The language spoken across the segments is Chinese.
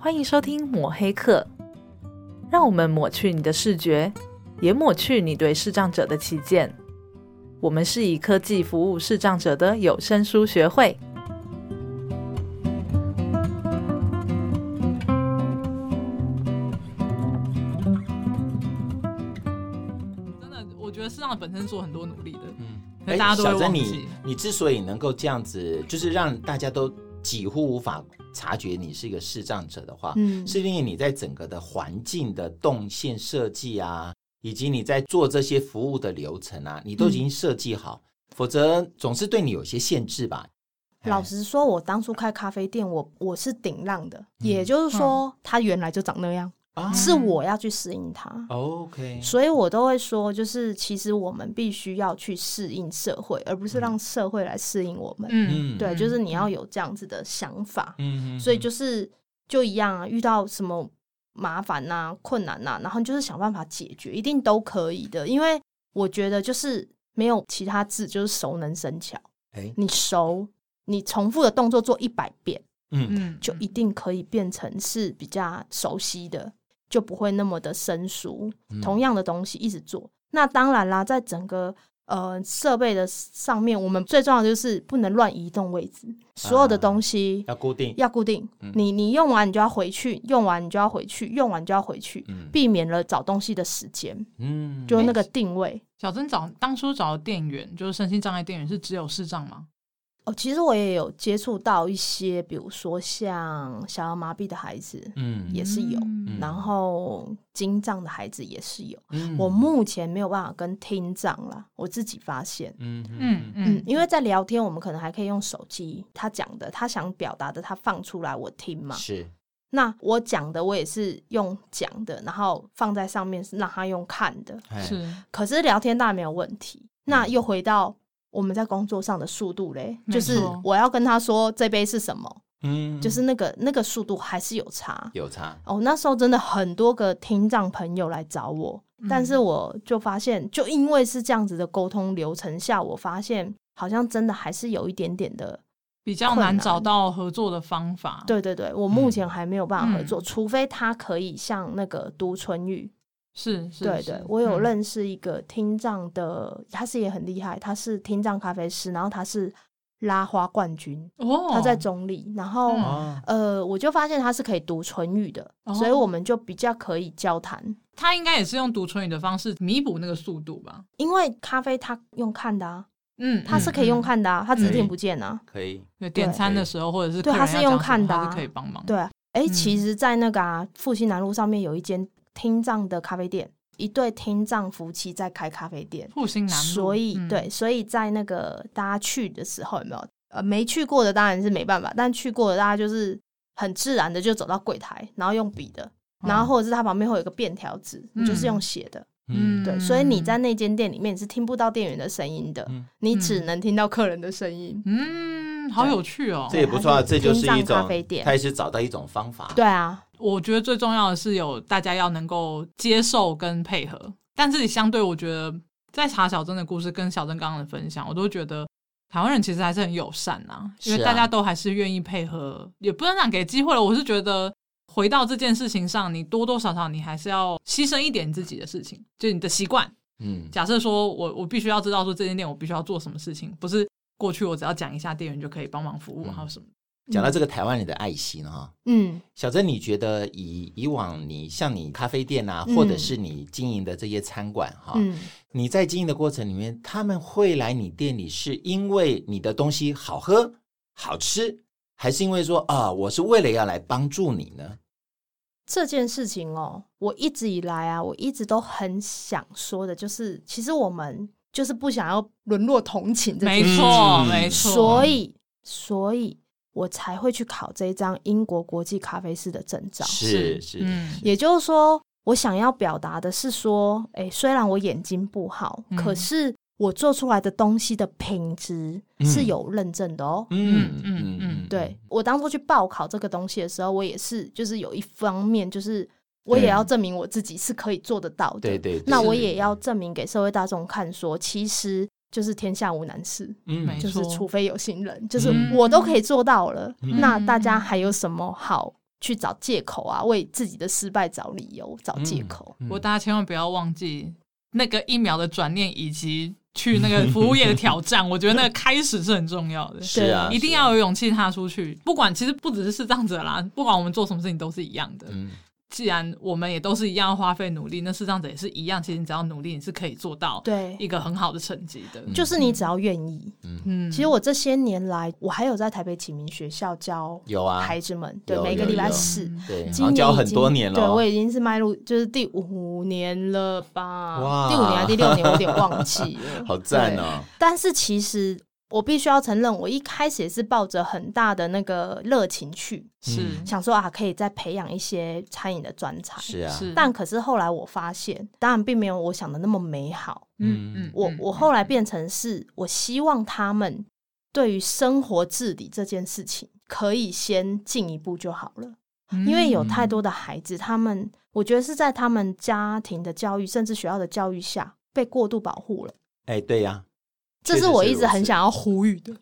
欢迎收听抹黑课，让我们抹去你的视觉，也抹去你对视障者的偏见。我们是以科技服务视障者的有声书学会。真的，我觉得视障本身做很多努力的。嗯，大家都会忘记。小祯，你你之所以能够这样子，就是让大家都几乎无法。察觉你是一个视障者的话，嗯，是因为你在整个的环境的动线设计啊，以及你在做这些服务的流程啊，你都已经设计好，嗯、否则总是对你有些限制吧。老实说，我当初开咖啡店，我我是顶浪的，嗯、也就是说，他原来就长那样。是我要去适应它，OK，所以我都会说，就是其实我们必须要去适应社会，而不是让社会来适应我们。嗯，对，就是你要有这样子的想法。嗯，所以就是就一样啊，遇到什么麻烦呐、困难呐，然后就是想办法解决，一定都可以的。因为我觉得就是没有其他字，就是熟能生巧。哎，你熟，你重复的动作做一百遍，嗯嗯，就一定可以变成是比较熟悉的。就不会那么的生疏，同样的东西一直做。嗯、那当然啦，在整个呃设备的上面，我们最重要的就是不能乱移动位置，所有的东西要固定，要固定。嗯、你你用完你就要回去，用完你就要回去，用完就要回去，嗯、避免了找东西的时间。嗯，就那个定位。欸、小曾找当初找的店员，就是身心障碍店员，是只有视障吗？哦，其实我也有接触到一些，比如说像小儿麻痹的孩子，嗯，也是有，嗯、然后精障的孩子也是有。嗯、我目前没有办法跟听障了，我自己发现，嗯嗯嗯，因为在聊天，我们可能还可以用手机，他讲的，他想表达的，他放出来我听嘛。是，那我讲的，我也是用讲的，然后放在上面是让他用看的，是。可是聊天当然没有问题。那又回到。我们在工作上的速度嘞，就是我要跟他说这杯是什么，嗯，就是那个那个速度还是有差，有差哦。那时候真的很多个听障朋友来找我，嗯、但是我就发现，就因为是这样子的沟通流程下，我发现好像真的还是有一点点的比较难找到合作的方法。对对对，我目前还没有办法合作，嗯、除非他可以像那个读唇语。是，是对对，我有认识一个听障的，嗯、他是也很厉害，他是听障咖啡师，然后他是拉花冠军，哦、他在中立，然后、嗯、呃，我就发现他是可以读唇语的，哦、所以我们就比较可以交谈。他应该也是用读唇语的方式弥补那个速度吧？因为咖啡他用看的啊，嗯，他是可以用看的啊，嗯、他只是听不见啊，可以，对，点餐的时候或者是对，他是用看的啊，他是可以帮忙。对，哎、欸，其实，在那个啊，复兴南路上面有一间。听障的咖啡店，一对听障夫妻在开咖啡店。复兴南路，所以、嗯、对，所以在那个大家去的时候，有没有？呃，没去过的当然是没办法，但去过的大家就是很自然的就走到柜台，然后用笔的，嗯、然后或者是他旁边会有一个便条纸，你就是用写的。嗯，对，所以你在那间店里面你是听不到店员的声音的，嗯、你只能听到客人的声音。嗯，好有趣哦，这也不错，这就是一种咖啡店，开始找到一种方法。对啊。我觉得最重要的是有大家要能够接受跟配合，但这里相对，我觉得在查小珍的故事跟小珍刚刚的分享，我都觉得台湾人其实还是很友善呐、啊，因为大家都还是愿意配合，啊、也不能讲给机会了。我是觉得回到这件事情上，你多多少少你还是要牺牲一点自己的事情，就你的习惯。嗯，假设说我我必须要知道说这间店我必须要做什么事情，不是过去我只要讲一下店员就可以帮忙服务，还有什么。讲到这个台湾人的爱心哈，嗯，小珍，你觉得以以往你像你咖啡店啊，或者是你经营的这些餐馆哈，嗯，你在经营的过程里面，他们会来你店里是因为你的东西好喝、好吃，还是因为说啊，我是为了要来帮助你呢？这件事情哦，我一直以来啊，我一直都很想说的，就是其实我们就是不想要沦落同情，没错，没错，所以，所以。我才会去考这一张英国国际咖啡师的证照。是是，嗯，也就是说，我想要表达的是说，哎，虽然我眼睛不好，嗯、可是我做出来的东西的品质是有认证的哦。嗯嗯嗯嗯，对，我当初去报考这个东西的时候，我也是，就是有一方面，就是我也要证明我自己是可以做得到的。对对，对，那我也要证明给社会大众看说，说其实。就是天下无难事，嗯，就是除非有心人，就是我都可以做到了，嗯、那大家还有什么好去找借口啊，为自己的失败找理由、找借口。不过大家千万不要忘记那个一秒的转念，以及去那个 服务业的挑战。我觉得那个开始是很重要的，是啊，一定要有勇气踏出去。不管其实不只是视障者啦，不管我们做什么事情都是一样的。嗯既然我们也都是一样花费努力，那视障者也是一样。其实你只要努力，你是可以做到对一个很好的成绩的。就是你只要愿意。嗯嗯。其实我这些年来，我还有在台北启明学校教有啊孩子们，对每个礼拜四，对，今年教很多年了。对我已经是迈入就是第五年了吧？哇，第五年还是第六年，我有点忘记了。好赞哦！但是其实。我必须要承认，我一开始也是抱着很大的那个热情去，是想说啊，可以再培养一些餐饮的专才，是啊。但可是后来我发现，当然并没有我想的那么美好。嗯嗯，我我后来变成是，我希望他们对于生活自理这件事情，可以先进一步就好了。因为有太多的孩子，他们我觉得是在他们家庭的教育，甚至学校的教育下，被过度保护了。哎，对呀。这是我一直很想要呼吁的，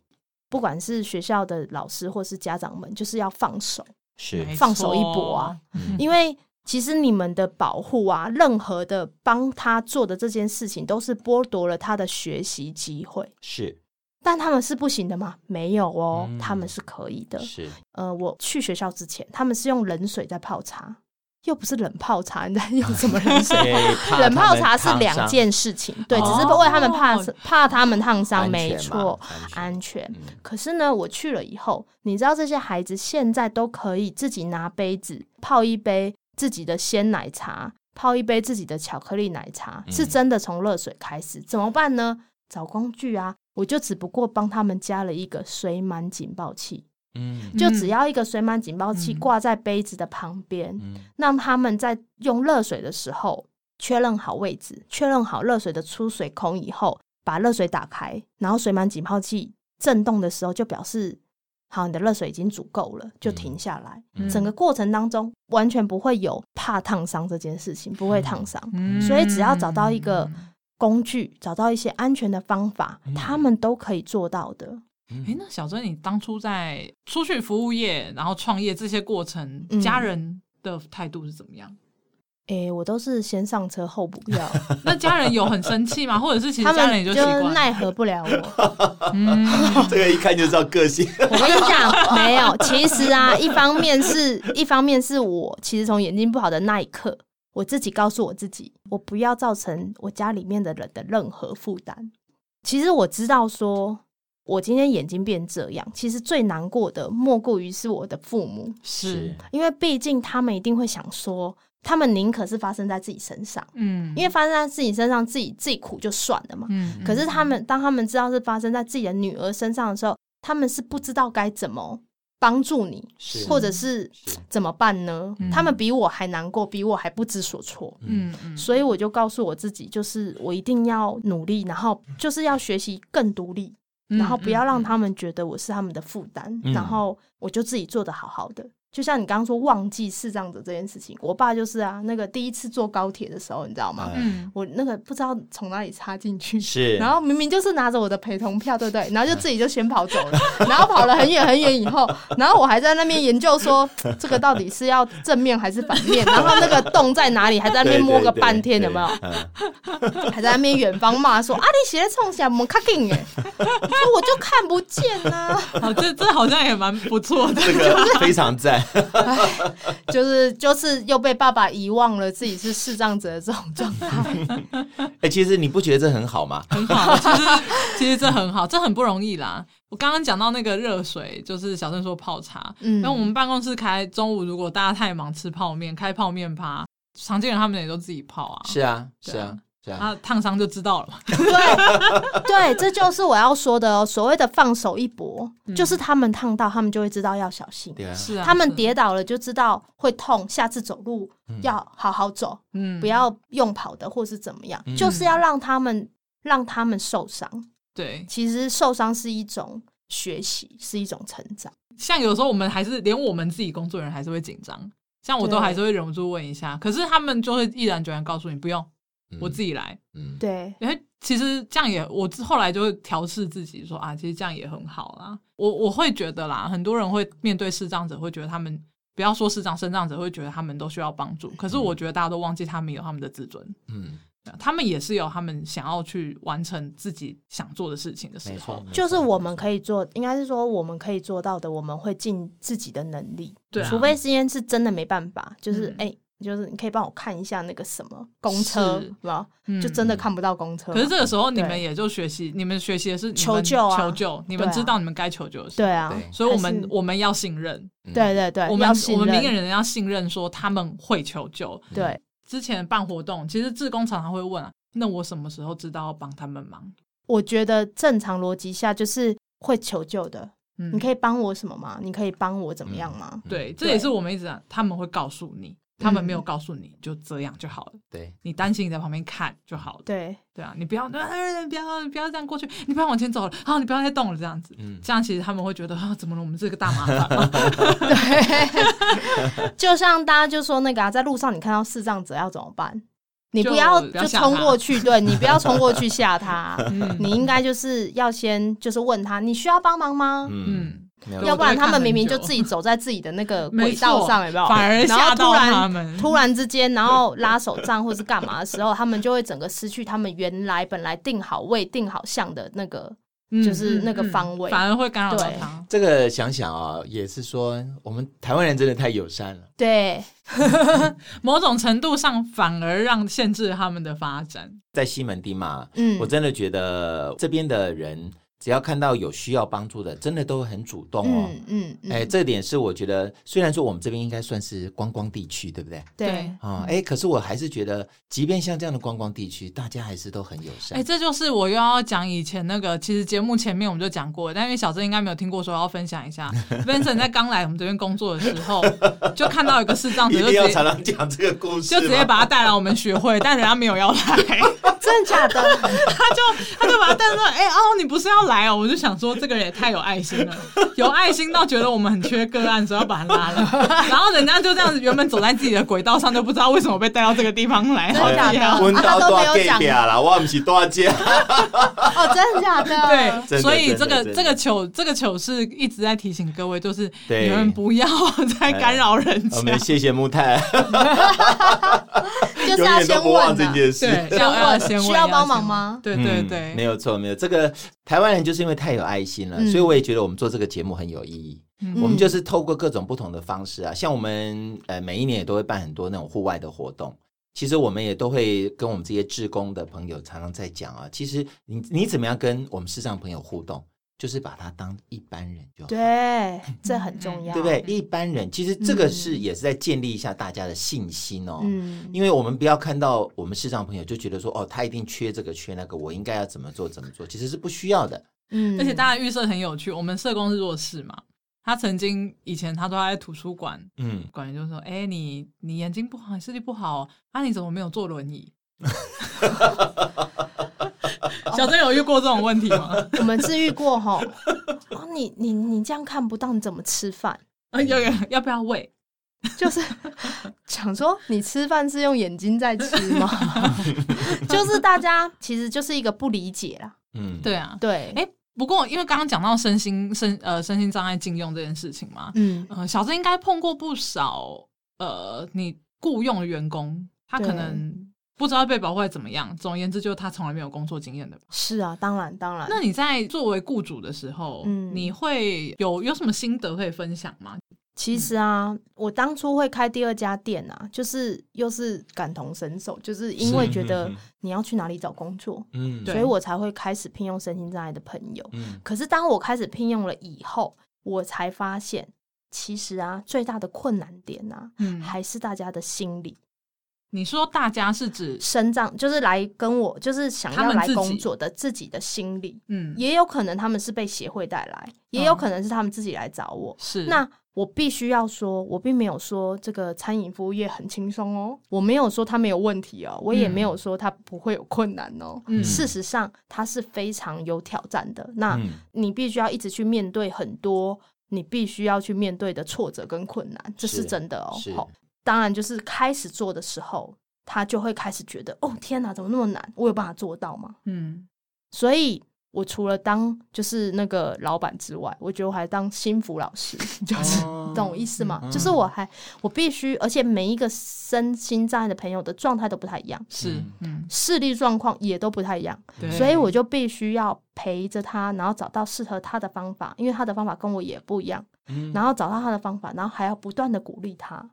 不管是学校的老师或是家长们，就是要放手，是放手一搏啊！嗯、因为其实你们的保护啊，任何的帮他做的这件事情，都是剥夺了他的学习机会。是，但他们是不行的吗？没有哦，嗯、他们是可以的。是，呃，我去学校之前，他们是用冷水在泡茶。又不是冷泡茶，你在 用什么冷水？冷泡茶是两件事情，对，只是为他们怕怕他们烫伤，没错，安全。可是呢，我去了以后，你知道这些孩子现在都可以自己拿杯子泡一杯自己的鲜奶茶，泡一杯自己的巧克力奶茶，是真的从热水开始。怎么办呢？找工具啊！我就只不过帮他们加了一个水满警报器。嗯，就只要一个水满警报器挂在杯子的旁边，让他们在用热水的时候确认好位置，确认好热水的出水孔以后，把热水打开，然后水满警报器震动的时候，就表示好，你的热水已经足够了，就停下来。嗯、整个过程当中完全不会有怕烫伤这件事情，不会烫伤。嗯、所以只要找到一个工具，找到一些安全的方法，嗯、他们都可以做到的。哎，那小珍，你当初在出去服务业，然后创业这些过程，嗯、家人的态度是怎么样？哎，我都是先上车后补票。那家人有很生气吗？或者是其实家人也就习惯，他们就奈何不了我。嗯，这个一看就知道个性。我跟你讲，没有，其实啊，一方面是一方面是我其实从眼睛不好的那一刻，我自己告诉我自己，我不要造成我家里面的人的任何负担。其实我知道说。我今天眼睛变这样，其实最难过的莫过于是我的父母，是。因为毕竟他们一定会想说，他们宁可是发生在自己身上，嗯，因为发生在自己身上，自己自己苦就算了嘛，嗯，可是他们当他们知道是发生在自己的女儿身上的时候，他们是不知道该怎么帮助你，是或者是怎么办呢？是他们比我还难过，比我还不知所措，嗯，所以我就告诉我自己，就是我一定要努力，然后就是要学习更独立。然后不要让他们觉得我是他们的负担，嗯、然后我就自己做的好好的。就像你刚刚说忘记视障者这件事情，我爸就是啊，那个第一次坐高铁的时候，你知道吗？嗯，我那个不知道从哪里插进去，是，然后明明就是拿着我的陪同票，对不对？然后就自己就先跑走了，然后跑了很远很远以后，然后我还在那边研究说这个到底是要正面还是反面，然后那个洞在哪里，还在那边摸个半天，有没有？还在那边远方骂说啊，你写在冲下我们卡紧哎，说我就看不见呐、啊。好，这这好像也蛮不错的，这个非常赞。唉，就是就是又被爸爸遗忘了自己是视障者的这种状态。哎、欸，其实你不觉得这很好吗？很好，其实其实这很好，这很不容易啦。我刚刚讲到那个热水，就是小郑说泡茶。嗯，然后我们办公室开中午，如果大家太忙吃泡面，开泡面趴，常见人他们也都自己泡啊。是啊，是啊。他烫伤就知道了嘛。对对，这就是我要说的哦。所谓的放手一搏，嗯、就是他们烫到，他们就会知道要小心。是啊，他们跌倒了就知道会痛，下次走路要好好走，嗯，不要用跑的或是怎么样，嗯、就是要让他们让他们受伤。对，其实受伤是一种学习，是一种成长。像有时候我们还是连我们自己工作人员还是会紧张，像我都还是会忍不住问一下，可是他们就会毅然决然告诉你不用。我自己来，嗯，对，因为其实这样也，我后来就会调试自己说啊，其实这样也很好啦。我我会觉得啦，很多人会面对视障者，会觉得他们不要说视障、身障者会觉得他们都需要帮助，可是我觉得大家都忘记他们有他们的自尊。嗯。他们也是有他们想要去完成自己想做的事情的时候，就是我们可以做，应该是说我们可以做到的，我们会尽自己的能力。对啊，除非今天是真的没办法，就是哎、嗯。欸，就是你可以帮我看一下那个什么公车，是吧？就真的看不到公车。可是这个时候你们也就学习，你们学习的是求救啊，求救。你们知道你们该求救的是。对啊，所以我们我们要信任。对对对，我们我们明眼人要信任，说他们会求救。对，之前办活动，其实志工常常会问啊。那我什么时候知道要帮他们忙？我觉得正常逻辑下就是会求救的。嗯，你可以帮我什么吗？你可以帮我怎么样吗？嗯、对，这也是我们一直讲，他们会告诉你，他们没有告诉你就这样就好了。对，你担心你在旁边看就好了。对，对啊，你不要，不要，不要，不要这样过去，你不要往前走了，好，你不要再动了，这样子，嗯，这样其实他们会觉得啊，怎么了？我们这个大麻烦。对，就像大家就说那个啊，在路上你看到视障者要怎么办？你不要就冲过去，对，你不要冲过去吓他，嗯你应该就是要先就是问他，你需要帮忙吗？嗯，要不然他们明明就自己走在自己的那个 轨道上，有没有？反而吓到他们。突然之间，然后拉手杖或是干嘛的时候，他们就会整个失去他们原来本来定好位、定好向的那个。就是那个方位，反而会干扰到他。这个想想啊，也是说我们台湾人真的太友善了。对，某种程度上反而让限制他们的发展。在西门町嘛，嗯，我真的觉得这边的人。只要看到有需要帮助的，真的都很主动哦。嗯嗯，哎、嗯欸，这点是我觉得，虽然说我们这边应该算是观光地区，对不对？对。啊，哎、欸，可是我还是觉得，即便像这样的观光地区，大家还是都很友善。哎、欸，这就是我又要讲以前那个，其实节目前面我们就讲过，但因为小郑应该没有听过，说要分享一下。Vincent 在刚来我们这边工作的时候，就看到一个视障者，就直接要常常讲这个故事，就直接把他带来我们学会，但人家没有要来，真的假的？他就他就把他带说，哎、欸、哦，你不是要来哦？我就想说。这个人也太有爱心了，有爱心到觉得我们很缺个案，所以要把他拉了。然后人家就这样子，原本走在自己的轨道上，就不知道为什么被带到这个地方来。真的假的？啊，他都没有讲了，我不是。哦，真的假的？对，所以这个这个糗，这个糗事一直在提醒各位，就是你们不要再干扰人家。我们谢谢木炭，就是要先问这件事，对，要要先问需要帮忙吗？对对对，没有错，没有这个。台湾人就是因为太有爱心了，嗯、所以我也觉得我们做这个节目很有意义。嗯、我们就是透过各种不同的方式啊，像我们呃每一年也都会办很多那种户外的活动。其实我们也都会跟我们这些志工的朋友常常在讲啊，其实你你怎么样跟我们市上朋友互动？就是把他当一般人就好，对，这很重要，对不对？一般人其实这个是也是在建立一下大家的信心哦。嗯，因为我们不要看到我们视障朋友就觉得说哦，他一定缺这个缺那个，我应该要怎么做怎么做，其实是不需要的。嗯，而且大家预设很有趣，我们社工是弱势嘛，他曾经以前他都在图书馆，嗯，管员就说，哎，你你眼睛不好，你视力不好，啊，你怎么没有坐轮椅？小珍有遇过这种问题吗？我们是遇过哈。哦，你你你这样看不到，你怎么吃饭？啊，要要要不要喂？就是想说，你吃饭是用眼睛在吃吗？就是大家其实就是一个不理解啦。嗯，对啊，对。哎，不过因为刚刚讲到身心身呃身心障碍禁用这件事情嘛，嗯呃，小祯应该碰过不少呃，你雇佣的员工，他可能。不知道被保护会怎么样。总而言之，就是他从来没有工作经验的。是啊，当然当然。那你在作为雇主的时候，嗯，你会有有什么心得可以分享吗？其实啊，嗯、我当初会开第二家店啊，就是又是感同身受，就是因为觉得你要去哪里找工作，嗯，所以我才会开始聘用身心障碍的朋友。嗯，可是当我开始聘用了以后，我才发现，其实啊，最大的困难点啊，嗯，还是大家的心理。你说大家是指身障，就是来跟我，就是想要来工作的自己的心理，嗯，也有可能他们是被协会带来，也有可能是他们自己来找我。是，那我必须要说，我并没有说这个餐饮服务业很轻松哦，我没有说他没有问题哦，我也没有说他不会有困难哦。嗯，事实上，它是非常有挑战的。那你必须要一直去面对很多你必须要去面对的挫折跟困难，这是真的哦。好。当然，就是开始做的时候，他就会开始觉得，哦，天哪，怎么那么难？我有办法做到吗？嗯，所以我除了当就是那个老板之外，我觉得我还当心辅老师，就是、哦、懂我意思吗？嗯、就是我还我必须，而且每一个身心障碍的朋友的状态都不太一样，是，嗯，视力状况也都不太一样，所以我就必须要陪着他，然后找到适合他的方法，因为他的方法跟我也不一样，嗯、然后找到他的方法，然后还要不断的鼓励他，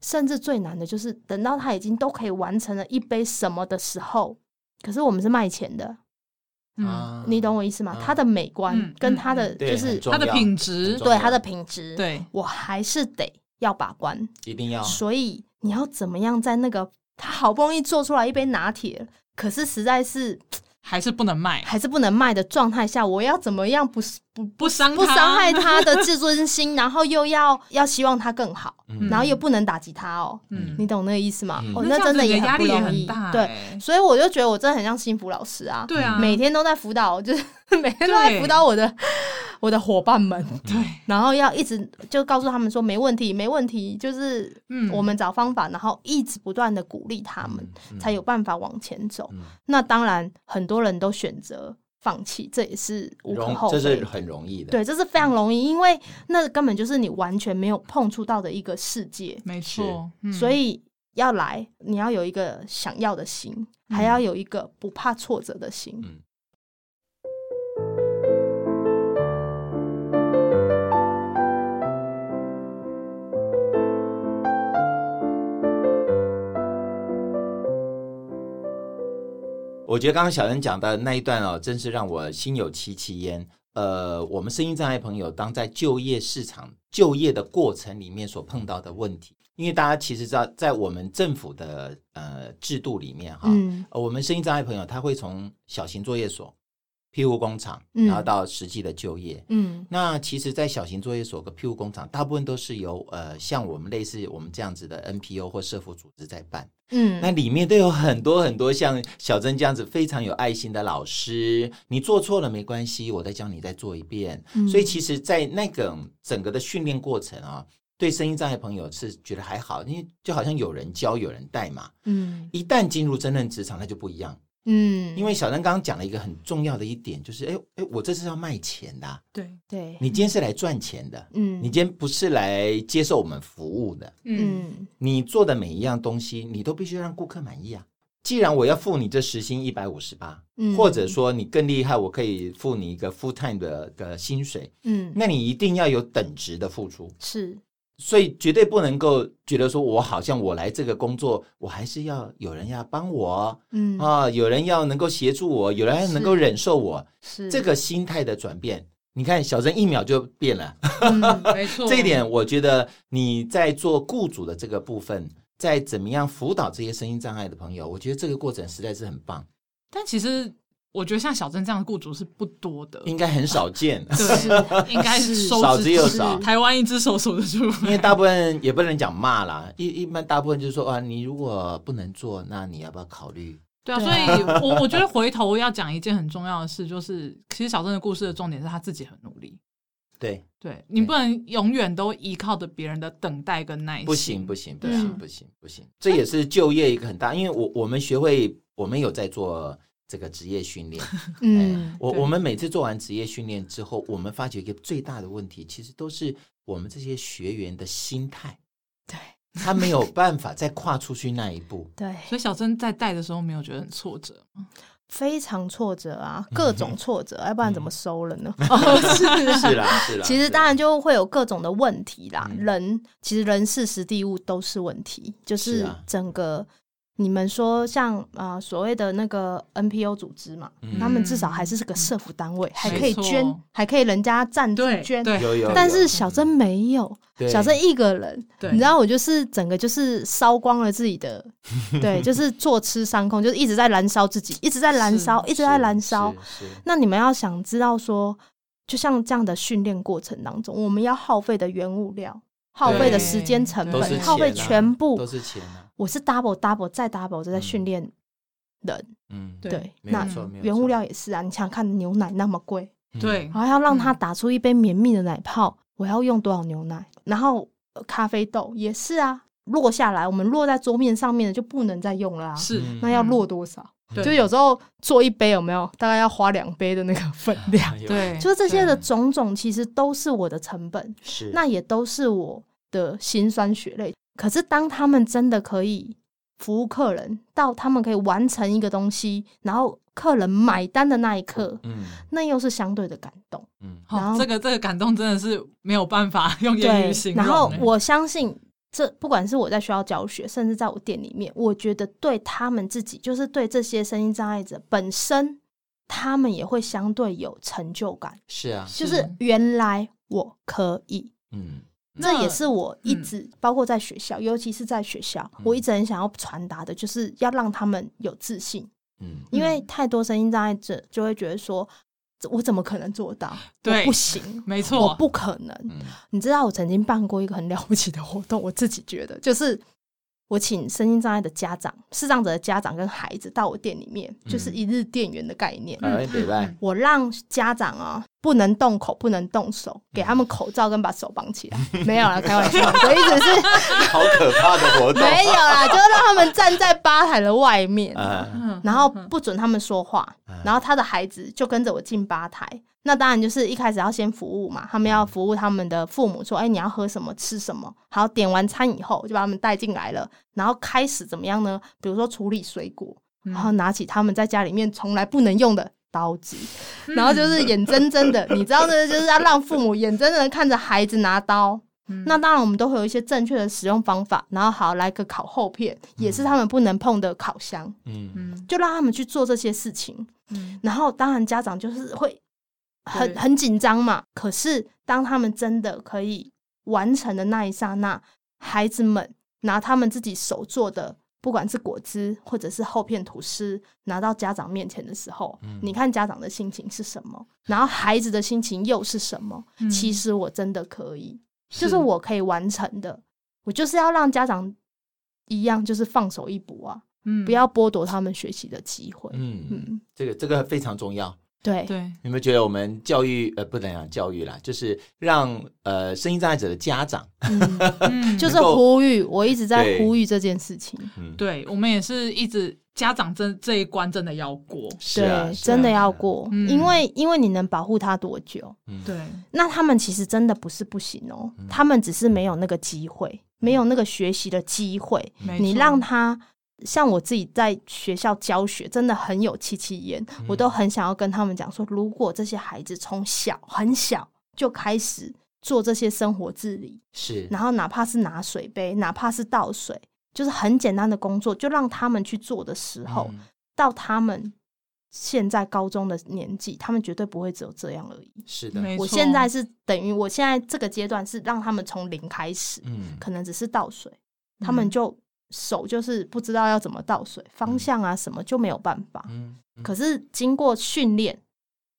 甚至最难的就是等到他已经都可以完成了一杯什么的时候，可是我们是卖钱的。嗯，你懂我意思吗？它的美观跟它的就是它的品质，对它的品质，对我还是得要把关，一定要。所以你要怎么样在那个他好不容易做出来一杯拿铁，可是实在是。还是不能卖，还是不能卖的状态下，我要怎么样不不不伤不伤害他的自尊心，然后又要要希望他更好，嗯、然后又不能打击他哦，嗯、你懂那个意思吗？嗯、哦，那真的也很不容易，压力也很大，对，所以我就觉得我真的很像幸福老师啊，对啊，每天都在辅导，就是 每天都在辅导我的。我的伙伴们，对，然后要一直就告诉他们说没问题，没问题，就是嗯，我们找方法，然后一直不断的鼓励他们，才有办法往前走。那当然，很多人都选择放弃，这也是无可厚非，这是很容易的。对，这是非常容易，因为那根本就是你完全没有碰触到的一个世界。没错，所以要来，你要有一个想要的心，还要有一个不怕挫折的心。我觉得刚刚小恩讲的那一段哦，真是让我心有戚戚焉。呃，我们声音障碍朋友当在就业市场就业的过程里面所碰到的问题，因为大家其实知道，在我们政府的呃制度里面哈，嗯、我们声音障碍朋友他会从小型作业所。庇护工厂，然后到实际的就业。嗯，那其实，在小型作业所和庇护工厂，大部分都是由呃，像我们类似我们这样子的 NPO 或社福组织在办。嗯，那里面都有很多很多像小珍这样子非常有爱心的老师。你做错了没关系，我再教你再做一遍。嗯，所以，其实，在那个整个的训练过程啊，对声音障碍朋友是觉得还好，因为就好像有人教有人带嘛。嗯，一旦进入真正职场，那就不一样。嗯，因为小珍刚刚讲了一个很重要的一点，就是哎哎，我这是要卖钱的，对。对，你今天是来赚钱的，嗯，你今天不是来接受我们服务的，嗯，你做的每一样东西，你都必须让顾客满意啊。既然我要付你这时薪一百五十八，嗯，或者说你更厉害，我可以付你一个 full time 的的薪水，嗯，那你一定要有等值的付出，是。所以绝对不能够觉得说，我好像我来这个工作，我还是要有人要帮我，嗯啊，有人要能够协助我，有人要能够忍受我，是这个心态的转变。你看，小珍一秒就变了，嗯、没错。这一点，我觉得你在做雇主的这个部分，在怎么样辅导这些身心障碍的朋友，我觉得这个过程实在是很棒。但其实。我觉得像小珍这样的雇主是不多的，应该很少见。对，应该是少之又少。台湾一只手数得住。因为大部分也不能讲骂啦，一一般大部分就是说啊，你如果不能做，那你要不要考虑？对啊，所以我我觉得回头要讲一件很重要的事，就是其实小珍的故事的重点是他自己很努力。对，对你不能永远都依靠着别人的等待跟耐心。不行，不行，不行，不行，不行。这也是就业一个很大，因为我我们学会，我们有在做。这个职业训练，嗯，我我们每次做完职业训练之后，我们发觉一个最大的问题，其实都是我们这些学员的心态，对，他没有办法再跨出去那一步，对，所以小珍在带的时候没有觉得很挫折吗？非常挫折啊，各种挫折，要不然怎么收了呢？是是啦，是啦，其实当然就会有各种的问题啦，人其实人事实地物都是问题，就是整个。你们说像啊、呃、所谓的那个 NPO 组织嘛，嗯、他们至少还是是个社福单位，嗯、还可以捐，还可以人家赞助捐。对，有有。但是小珍没有，嗯、小珍一个人，你知道我就是整个就是烧光了自己的，对，就是坐吃山空，就是一直在燃烧自己，一直在燃烧，一直在燃烧。那你们要想知道说，就像这样的训练过程当中，我们要耗费的原物料。耗费的时间成本，耗费全部都是钱啊！我是 double double 再 double 都在训练人，嗯，对，那原物料也是啊。你想想看，牛奶那么贵，对，然后要让它打出一杯绵密的奶泡，我要用多少牛奶？然后咖啡豆也是啊，落下来我们落在桌面上面的就不能再用了啊，是，那要落多少？就有时候做一杯有没有？大概要花两杯的那个 分量。对，就是这些的种种，其实都是我的成本，是那也都是我的辛酸血泪。可是当他们真的可以服务客人，到他们可以完成一个东西，然后客人买单的那一刻，嗯，那又是相对的感动。嗯，然后这个这个感动真的是没有办法用言语形容。然后我相信。这不管是我在学校教学，甚至在我店里面，我觉得对他们自己，就是对这些身心障碍者本身，他们也会相对有成就感。是啊，就是原来我可以，嗯，这也是我一直、嗯、包括在学校，尤其是在学校，我一直很想要传达的，就是要让他们有自信。嗯，因为太多身心障碍者就会觉得说。我怎么可能做到？对，不行，没错，我不可能。嗯、你知道，我曾经办过一个很了不起的活动，我自己觉得就是。我请身心障碍的家长、视障者的家长跟孩子到我店里面，嗯、就是一日店员的概念。嗯、我让家长啊、喔、不能动口，不能动手，给他们口罩跟把手绑起来。嗯、没有啦，开玩笑，我意思是好可怕的活动。没有啦，就让他们站在吧台的外面，嗯、然后不准他们说话，嗯、然后他的孩子就跟着我进吧台。那当然就是一开始要先服务嘛，他们要服务他们的父母，说：“哎、欸，你要喝什么，吃什么？”好，点完餐以后就把他们带进来了，然后开始怎么样呢？比如说处理水果，然后拿起他们在家里面从来不能用的刀子，嗯、然后就是眼睁睁的，你知道呢，就是要让父母眼睁睁的看着孩子拿刀。嗯、那当然我们都会有一些正确的使用方法，然后好来个烤厚片，也是他们不能碰的烤箱。嗯嗯，就让他们去做这些事情。嗯，然后当然家长就是会。很很紧张嘛，可是当他们真的可以完成的那一刹那，孩子们拿他们自己手做的，不管是果汁或者是厚片吐司，拿到家长面前的时候，嗯、你看家长的心情是什么？然后孩子的心情又是什么？嗯、其实我真的可以，就是我可以完成的，我就是要让家长一样，就是放手一搏啊，嗯、不要剥夺他们学习的机会。嗯嗯，嗯这个这个非常重要。对。对，你们觉得我们教育呃不能讲教育啦，就是让呃身心障碍者的家长，嗯，就是呼吁，我一直在呼吁这件事情。嗯，对，我们也是一直家长这这一关真的要过，对，真的要过，因为因为你能保护他多久？对，那他们其实真的不是不行哦，他们只是没有那个机会，没有那个学习的机会，你让他。像我自己在学校教学，真的很有戚戚焉。嗯、我都很想要跟他们讲说，如果这些孩子从小很小就开始做这些生活自理，是，然后哪怕是拿水杯，哪怕是倒水，就是很简单的工作，就让他们去做的时候，嗯、到他们现在高中的年纪，他们绝对不会只有这样而已。是的，我现在是等于我现在这个阶段是让他们从零开始，嗯，可能只是倒水，他们就。手就是不知道要怎么倒水，方向啊什么就没有办法。嗯嗯、可是经过训练，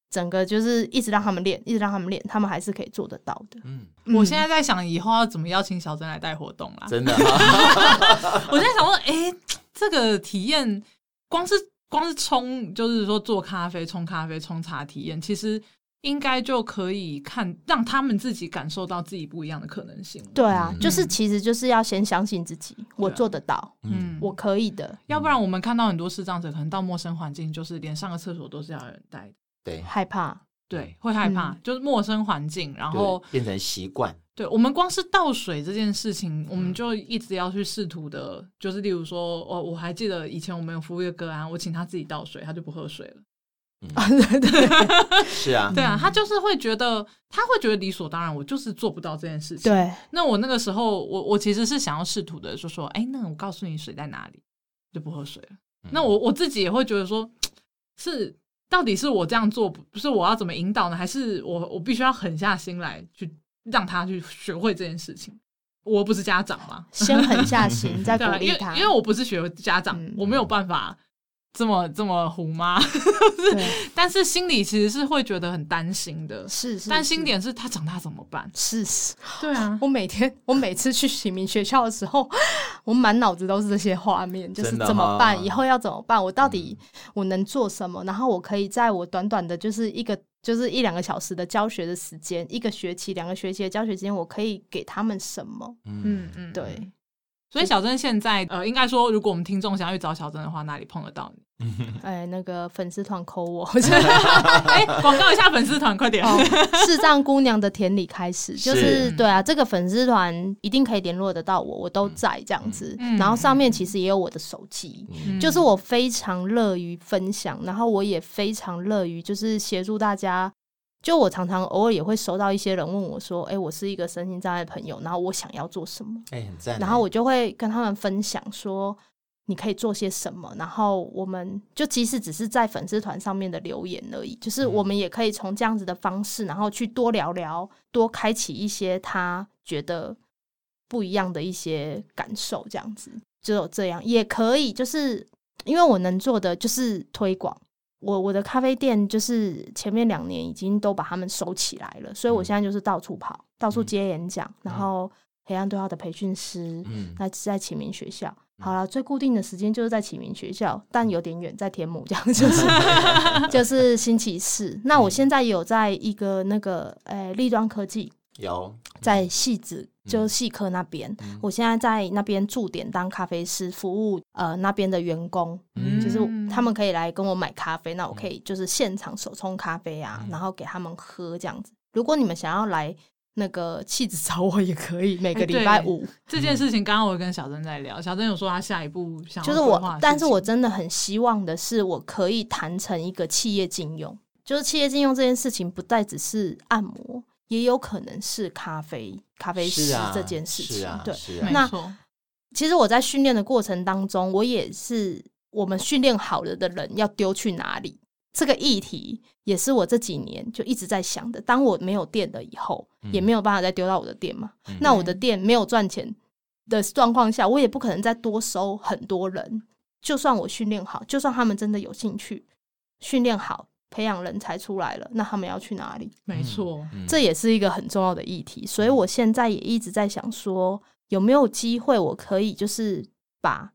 整个就是一直让他们练，一直让他们练，他们还是可以做得到的。嗯，我现在在想以后要怎么邀请小珍来带活动啦。真的 我在想说，哎、欸，这个体验光是光是冲，就是说做咖啡、冲咖啡、冲茶体验，其实。应该就可以看，让他们自己感受到自己不一样的可能性。对啊，嗯、就是其实就是要先相信自己，嗯、我做得到，嗯，我可以的。要不然我们看到很多视障者，可能到陌生环境，就是连上个厕所都是要有人带，对，害怕，对，会害怕，嗯、就是陌生环境，然后变成习惯。对，我们光是倒水这件事情，我们就一直要去试图的，就是例如说，哦，我还记得以前我们有服务一个个案，我请他自己倒水，他就不喝水了。啊，对对，是啊，对啊，他就是会觉得，他会觉得理所当然，我就是做不到这件事情。对，那我那个时候，我我其实是想要试图的，就说，哎，那我告诉你水在哪里，就不喝水了。嗯、那我我自己也会觉得说，是到底是我这样做，不是我要怎么引导呢？还是我我必须要狠下心来去让他去学会这件事情？我不是家长嘛，先狠下心 再鼓励他，因为因为我不是学家长，嗯、我没有办法。这么这么虎妈，对 但是心里其实是会觉得很担心的，是，是，担心点是他长大怎么办？是是，对啊，我每天我每次去启明学校的时候，我满脑子都是这些画面，就是怎么办？以后要怎么办？我到底我能做什么？然后我可以在我短短的，就是一个就是一两个小时的教学的时间，一个学期两个学期的教学时间，我可以给他们什么？嗯嗯，对。所以小珍现在呃，应该说，如果我们听众想要去找小珍的话，哪里碰得到你？哎，那个粉丝团 call 我，哎，广告一下粉丝团，快点！视障姑娘的田里开始，就是对啊，这个粉丝团一定可以联络得到我，我都在这样子。然后上面其实也有我的手机，就是我非常乐于分享，然后我也非常乐于就是协助大家。就我常常偶尔也会收到一些人问我说：“哎，我是一个身心障碍的朋友，然后我想要做什么？”哎，很赞。然后我就会跟他们分享说。你可以做些什么？然后我们就即使只是在粉丝团上面的留言而已，就是我们也可以从这样子的方式，然后去多聊聊，多开启一些他觉得不一样的一些感受，这样子只有这样也可以。就是因为我能做的就是推广，我我的咖啡店就是前面两年已经都把他们收起来了，所以我现在就是到处跑，到处接演讲，然后黑暗对话的培训师，嗯，那在启明学校。好了，最固定的时间就是在启明学校，但有点远，在天母这样，就是 就是星期四。那我现在有在一个那个呃立端科技有在汐止，就是细科那边。嗯、我现在在那边驻点当咖啡师，服务呃那边的员工，嗯、就是他们可以来跟我买咖啡，那我可以就是现场手冲咖啡啊，然后给他们喝这样子。如果你们想要来。那个气质找我也可以，每个礼拜五、欸、这件事情，刚刚我跟小珍在聊，小珍有说他下一步想就是我，但是我真的很希望的是，我可以谈成一个企业禁用，就是企业禁用这件事情，不再只是按摩，也有可能是咖啡咖啡师这件事情。对，那其实我在训练的过程当中，我也是我们训练好了的人要丢去哪里？这个议题也是我这几年就一直在想的。当我没有店了以后，也没有办法再丢到我的店嘛。嗯、那我的店没有赚钱的状况下，我也不可能再多收很多人。就算我训练好，就算他们真的有兴趣，训练好，培养人才出来了，那他们要去哪里？没错，这也是一个很重要的议题。所以我现在也一直在想说，有没有机会我可以就是把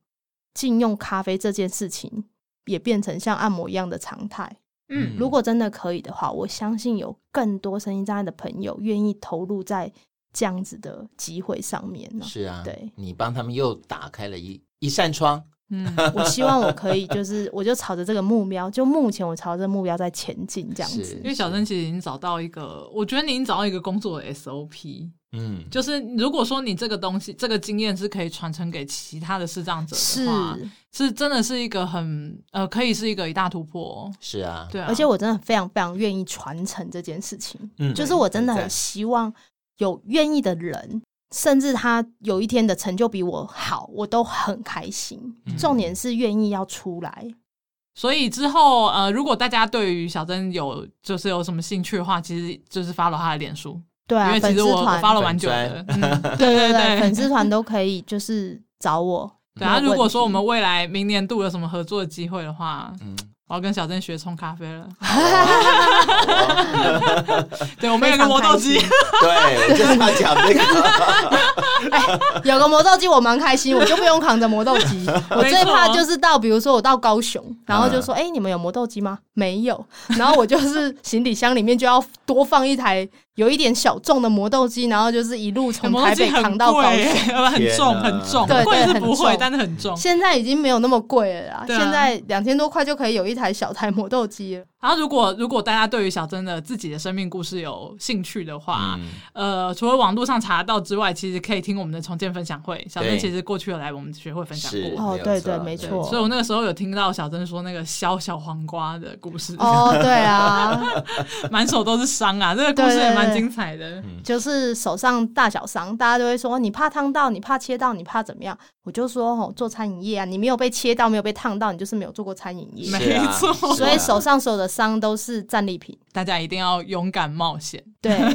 禁用咖啡这件事情。也变成像按摩一样的常态。嗯，如果真的可以的话，我相信有更多身心障碍的朋友愿意投入在这样子的机会上面呢。是啊，对，你帮他们又打开了一一扇窗。嗯，我希望我可以，就是 我就朝着这个目标，就目前我朝着目标在前进这样子。因为小珍其实已经找到一个，我觉得你已经找到一个工作的 SOP。嗯，就是如果说你这个东西，这个经验是可以传承给其他的视障者的话，是，是真的是一个很呃，可以是一个一大突破。是啊，对啊，而且我真的非常非常愿意传承这件事情。嗯，就是我真的很希望有愿意的人，甚至他有一天的成就比我好，我都很开心。嗯，重点是愿意要出来。所以之后呃，如果大家对于小珍有就是有什么兴趣的话，其实就是 follow 他的脸书。对啊，粉丝团发了蛮久的，对对对，粉丝团都可以，就是找我。对啊，如果说我们未来明年度有什么合作的机会的话，嗯。我要跟小珍学冲咖啡了。对，我们有个磨豆机。对，我就是要讲这个。哎，有个磨豆机，我蛮开心，我就不用扛着磨豆机。我最怕就是到，比如说我到高雄，然后就说：“哎，你们有磨豆机吗？”没有。然后我就是行李箱里面就要多放一台有一点小重的磨豆机，然后就是一路从台北扛到高雄，很重很重。对对，是不会，但是很重。现在已经没有那么贵了啦，现在两千多块就可以有一台。台小台磨豆机。然后，如果如果大家对于小珍的自己的生命故事有兴趣的话，嗯、呃，除了网络上查到之外，其实可以听我们的重建分享会。小珍其实过去有来我们学会分享过。哦，对对，没错。所以我那个时候有听到小珍说那个削小黄瓜的故事。哦，对啊，满手都是伤啊，这个故事也蛮精彩的。对对对，就是手上大小伤，大家都会说你怕烫到，你怕切到，你怕怎么样？我就说哦，做餐饮业啊，你没有被切到，没有被烫到，你就是没有做过餐饮业。没错。所以手上所有的伤都是战利品，大家一定要勇敢冒险。对，没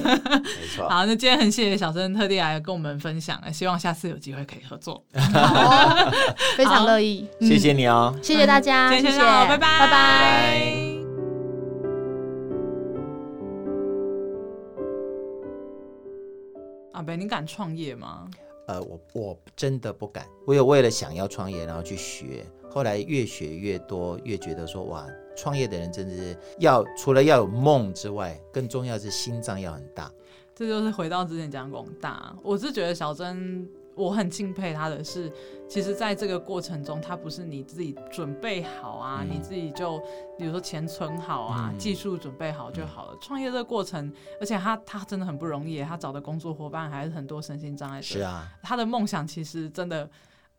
错。好，那今天很谢谢小生特地来跟我们分享，希望下次有机会可以合作。好，非常乐意。谢谢你哦，谢谢大家，谢谢，拜拜，拜拜。阿北，你敢创业吗？呃，我我真的不敢。我有为了想要创业，然后去学。后来越学越多，越觉得说哇，创业的人真的是要除了要有梦之外，更重要是心脏要很大。这就是回到之前讲广大，我是觉得小珍，我很敬佩他的是，其实在这个过程中，他不是你自己准备好啊，嗯、你自己就比如说钱存好啊，嗯、技术准备好就好了。创、嗯、业这个过程，而且他他真的很不容易，他找的工作伙伴还是很多身心障碍者。是啊，他的梦想其实真的。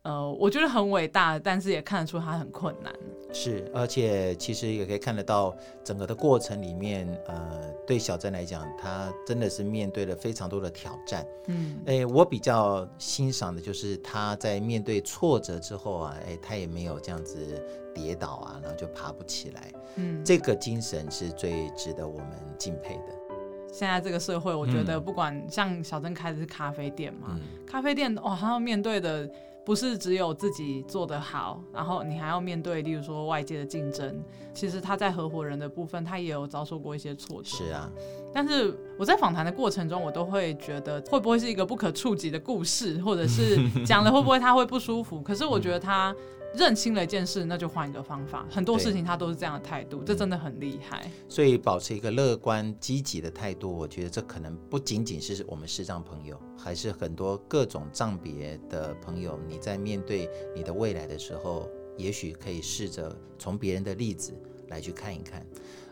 呃，我觉得很伟大，但是也看得出他很困难。是，而且其实也可以看得到整个的过程里面，呃，对小珍来讲，他真的是面对了非常多的挑战。嗯，哎，我比较欣赏的就是他在面对挫折之后啊，哎，他也没有这样子跌倒啊，然后就爬不起来。嗯，这个精神是最值得我们敬佩的。现在这个社会，我觉得不管像小珍开的是咖啡店嘛，嗯、咖啡店哦，他要面对的。不是只有自己做得好，然后你还要面对，例如说外界的竞争。其实他在合伙人的部分，他也有遭受过一些挫折。是啊，但是我在访谈的过程中，我都会觉得会不会是一个不可触及的故事，或者是 讲了会不会他会不舒服？可是我觉得他。认清了一件事，那就换一个方法。很多事情他都是这样的态度，这真的很厉害。所以保持一个乐观积极的态度，我觉得这可能不仅仅是我们视障朋友，还是很多各种障别的朋友。你在面对你的未来的时候，也许可以试着从别人的例子来去看一看。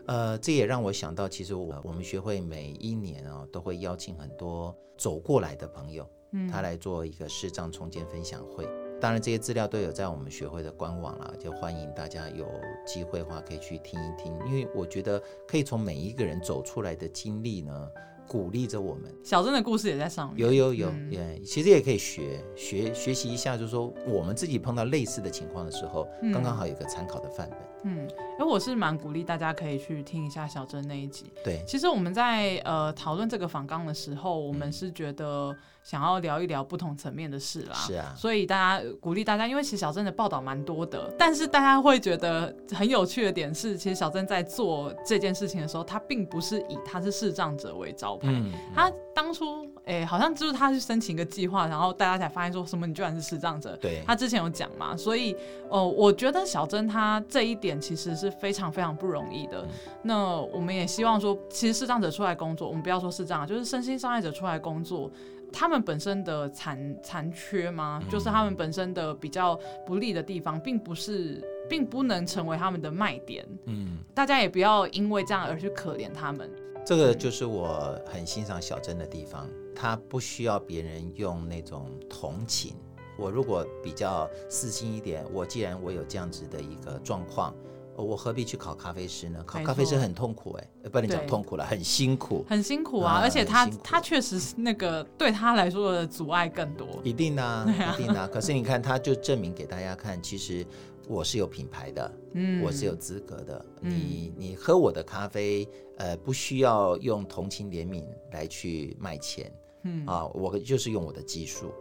呃，这也让我想到，其实我我们学会每一年啊、哦，都会邀请很多走过来的朋友，嗯，他来做一个视障重建分享会。当然，这些资料都有在我们学会的官网啦，就欢迎大家有机会的话可以去听一听，因为我觉得可以从每一个人走出来的经历呢，鼓励着我们。小珍的故事也在上面，有有有，也、嗯 yeah, 其实也可以学学学习一下，就是说我们自己碰到类似的情况的时候，嗯、刚刚好有个参考的范本。嗯，因为我是蛮鼓励大家可以去听一下小珍那一集。对，其实我们在呃讨论这个访纲的时候，我们是觉得。想要聊一聊不同层面的事啦，是啊，所以大家鼓励大家，因为其实小禛的报道蛮多的，但是大家会觉得很有趣的点是，其实小禛在做这件事情的时候，他并不是以他是视障者为招牌，嗯嗯、他当初哎、欸，好像就是他去申请一个计划，然后大家才发现说什么你居然是视障者，对，他之前有讲嘛，所以哦、呃，我觉得小珍他这一点其实是非常非常不容易的。嗯、那我们也希望说，其实视障者出来工作，我们不要说视障，就是身心障碍者出来工作。他们本身的残残缺吗？就是他们本身的比较不利的地方，并不是，并不能成为他们的卖点。嗯，大家也不要因为这样而去可怜他们。这个就是我很欣赏小珍的地方，她不需要别人用那种同情。我如果比较私心一点，我既然我有这样子的一个状况。我何必去考咖啡师呢？考咖啡师很痛苦哎、欸，不能讲痛苦了，很辛苦，很辛苦啊！而且他他确实是那个对他来说的阻碍更多，一定啊，一定啊。可是你看，他就证明给大家看，其实我是有品牌的，嗯，我是有资格的。你你喝我的咖啡，呃，不需要用同情怜悯来去卖钱，嗯啊，我就是用我的技术。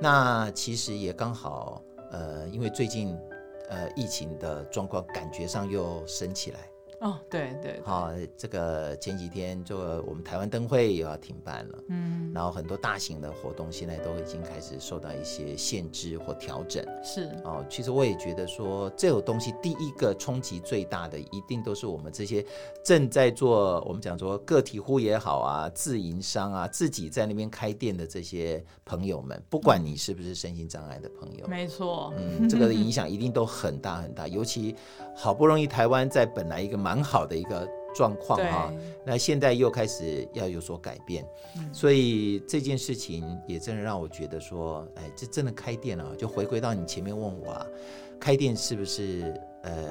那其实也刚好，呃，因为最近。呃，疫情的状况感觉上又升起来。哦，对对，对，好，这个前几天就我们台湾灯会又要停办了，嗯，然后很多大型的活动现在都已经开始受到一些限制或调整，是。哦，其实我也觉得说这种东西第一个冲击最大的一定都是我们这些正在做我们讲说个体户也好啊，自营商啊，自己在那边开店的这些朋友们，不管你是不是身心障碍的朋友，没错，嗯，这个的影响一定都很大很大，尤其好不容易台湾在本来一个蛮。蛮好的一个状况哈，对那现在又开始要有所改变，嗯、所以这件事情也真的让我觉得说，哎，这真的开店了，就回归到你前面问我啊，开店是不是呃，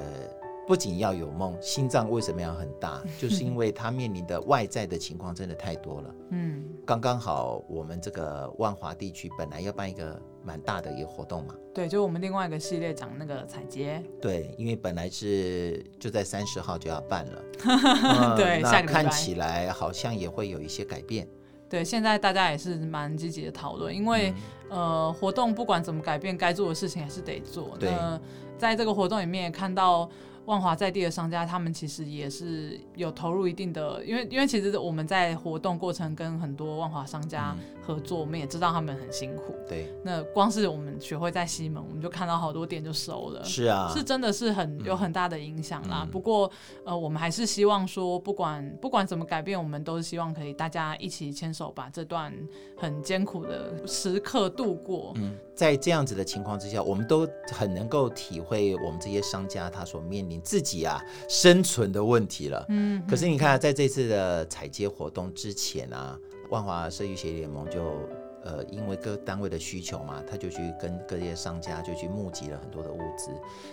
不仅要有梦，心脏为什么要很大？就是因为他面临的外在的情况真的太多了。嗯，刚刚好我们这个万华地区本来要办一个。蛮大的一个活动嘛，对，就我们另外一个系列讲那个彩街，对，因为本来是就在三十号就要办了，对，那看起来好像也会有一些改变。对，现在大家也是蛮积极的讨论，因为、嗯、呃，活动不管怎么改变，该做的事情还是得做。对，那在这个活动里面也看到，万华在地的商家，他们其实也是有投入一定的，因为因为其实我们在活动过程跟很多万华商家合作，嗯、我们也知道他们很辛苦。对，那光是我们学会在西门，我们就看到好多店就收了。是啊，是真的是很有很大的影响啦。嗯、不过呃，我们还是希望说，不管不管怎么改变，我们都是希望可以大家一起牵手把这段很艰苦的时刻度过。嗯，在这样子的情况之下，我们都很能够体会我们这些商家他所面临。自己啊，生存的问题了。嗯，可是你看，在这次的采街活动之前啊，万华社区协联盟就呃，因为各单位的需求嘛，他就去跟各些商家就去募集了很多的物资。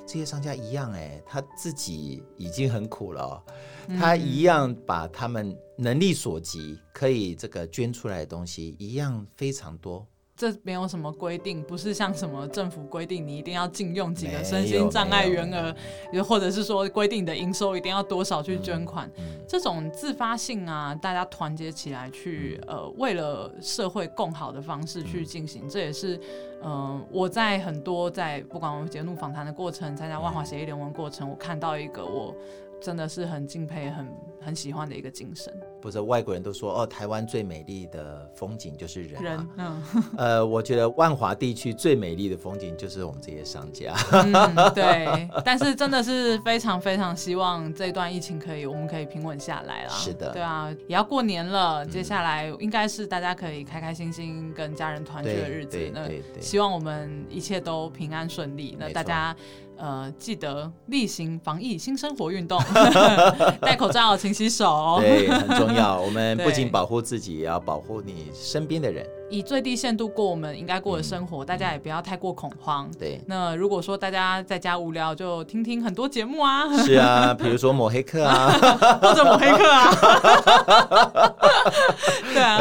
这些商家一样，哎，他自己已经很苦了哦，他一样把他们能力所及可以这个捐出来的东西一样非常多。这没有什么规定，不是像什么政府规定你一定要禁用几个身心障碍员额，又或者是说规定的营收一定要多少去捐款，嗯嗯、这种自发性啊，大家团结起来去、嗯、呃，为了社会更好的方式去进行，嗯、这也是嗯、呃，我在很多在不管我们节目访谈的过程，参加万华协议联盟过程，嗯、我看到一个我。真的是很敬佩、很很喜欢的一个精神。不是外国人都说哦，台湾最美丽的风景就是人。人，嗯，呃，我觉得万华地区最美丽的风景就是我们这些商家。嗯，对。但是真的是非常非常希望这段疫情可以，我们可以平稳下来了。是的。对啊，也要过年了，接下来应该是大家可以开开心心跟家人团聚的日子。对对对。那希望我们一切都平安顺利。那大家。呃，记得例行防疫新生活运动，戴口罩，勤洗手，对，很重要。我们不仅保护自己，也要保护你身边的人，以最低限度过我们应该过的生活。嗯、大家也不要太过恐慌。对，那如果说大家在家无聊，就听听很多节目啊。是啊，比如说抹黑客啊，或者抹黑客啊。对啊，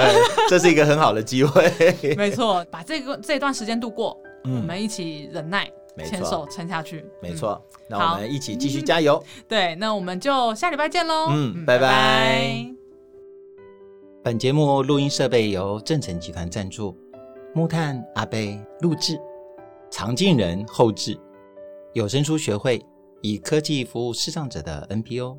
这是一个很好的机会。没错，把这个这段时间度过，嗯、我们一起忍耐。牵手撑下去，没错。那我们一起继续加油。对，那我们就下礼拜见喽。嗯，拜拜。本节目录音设备由正成集团赞助，木炭阿贝录制，常进人后制，有声书学会以科技服务视障者的 NPO。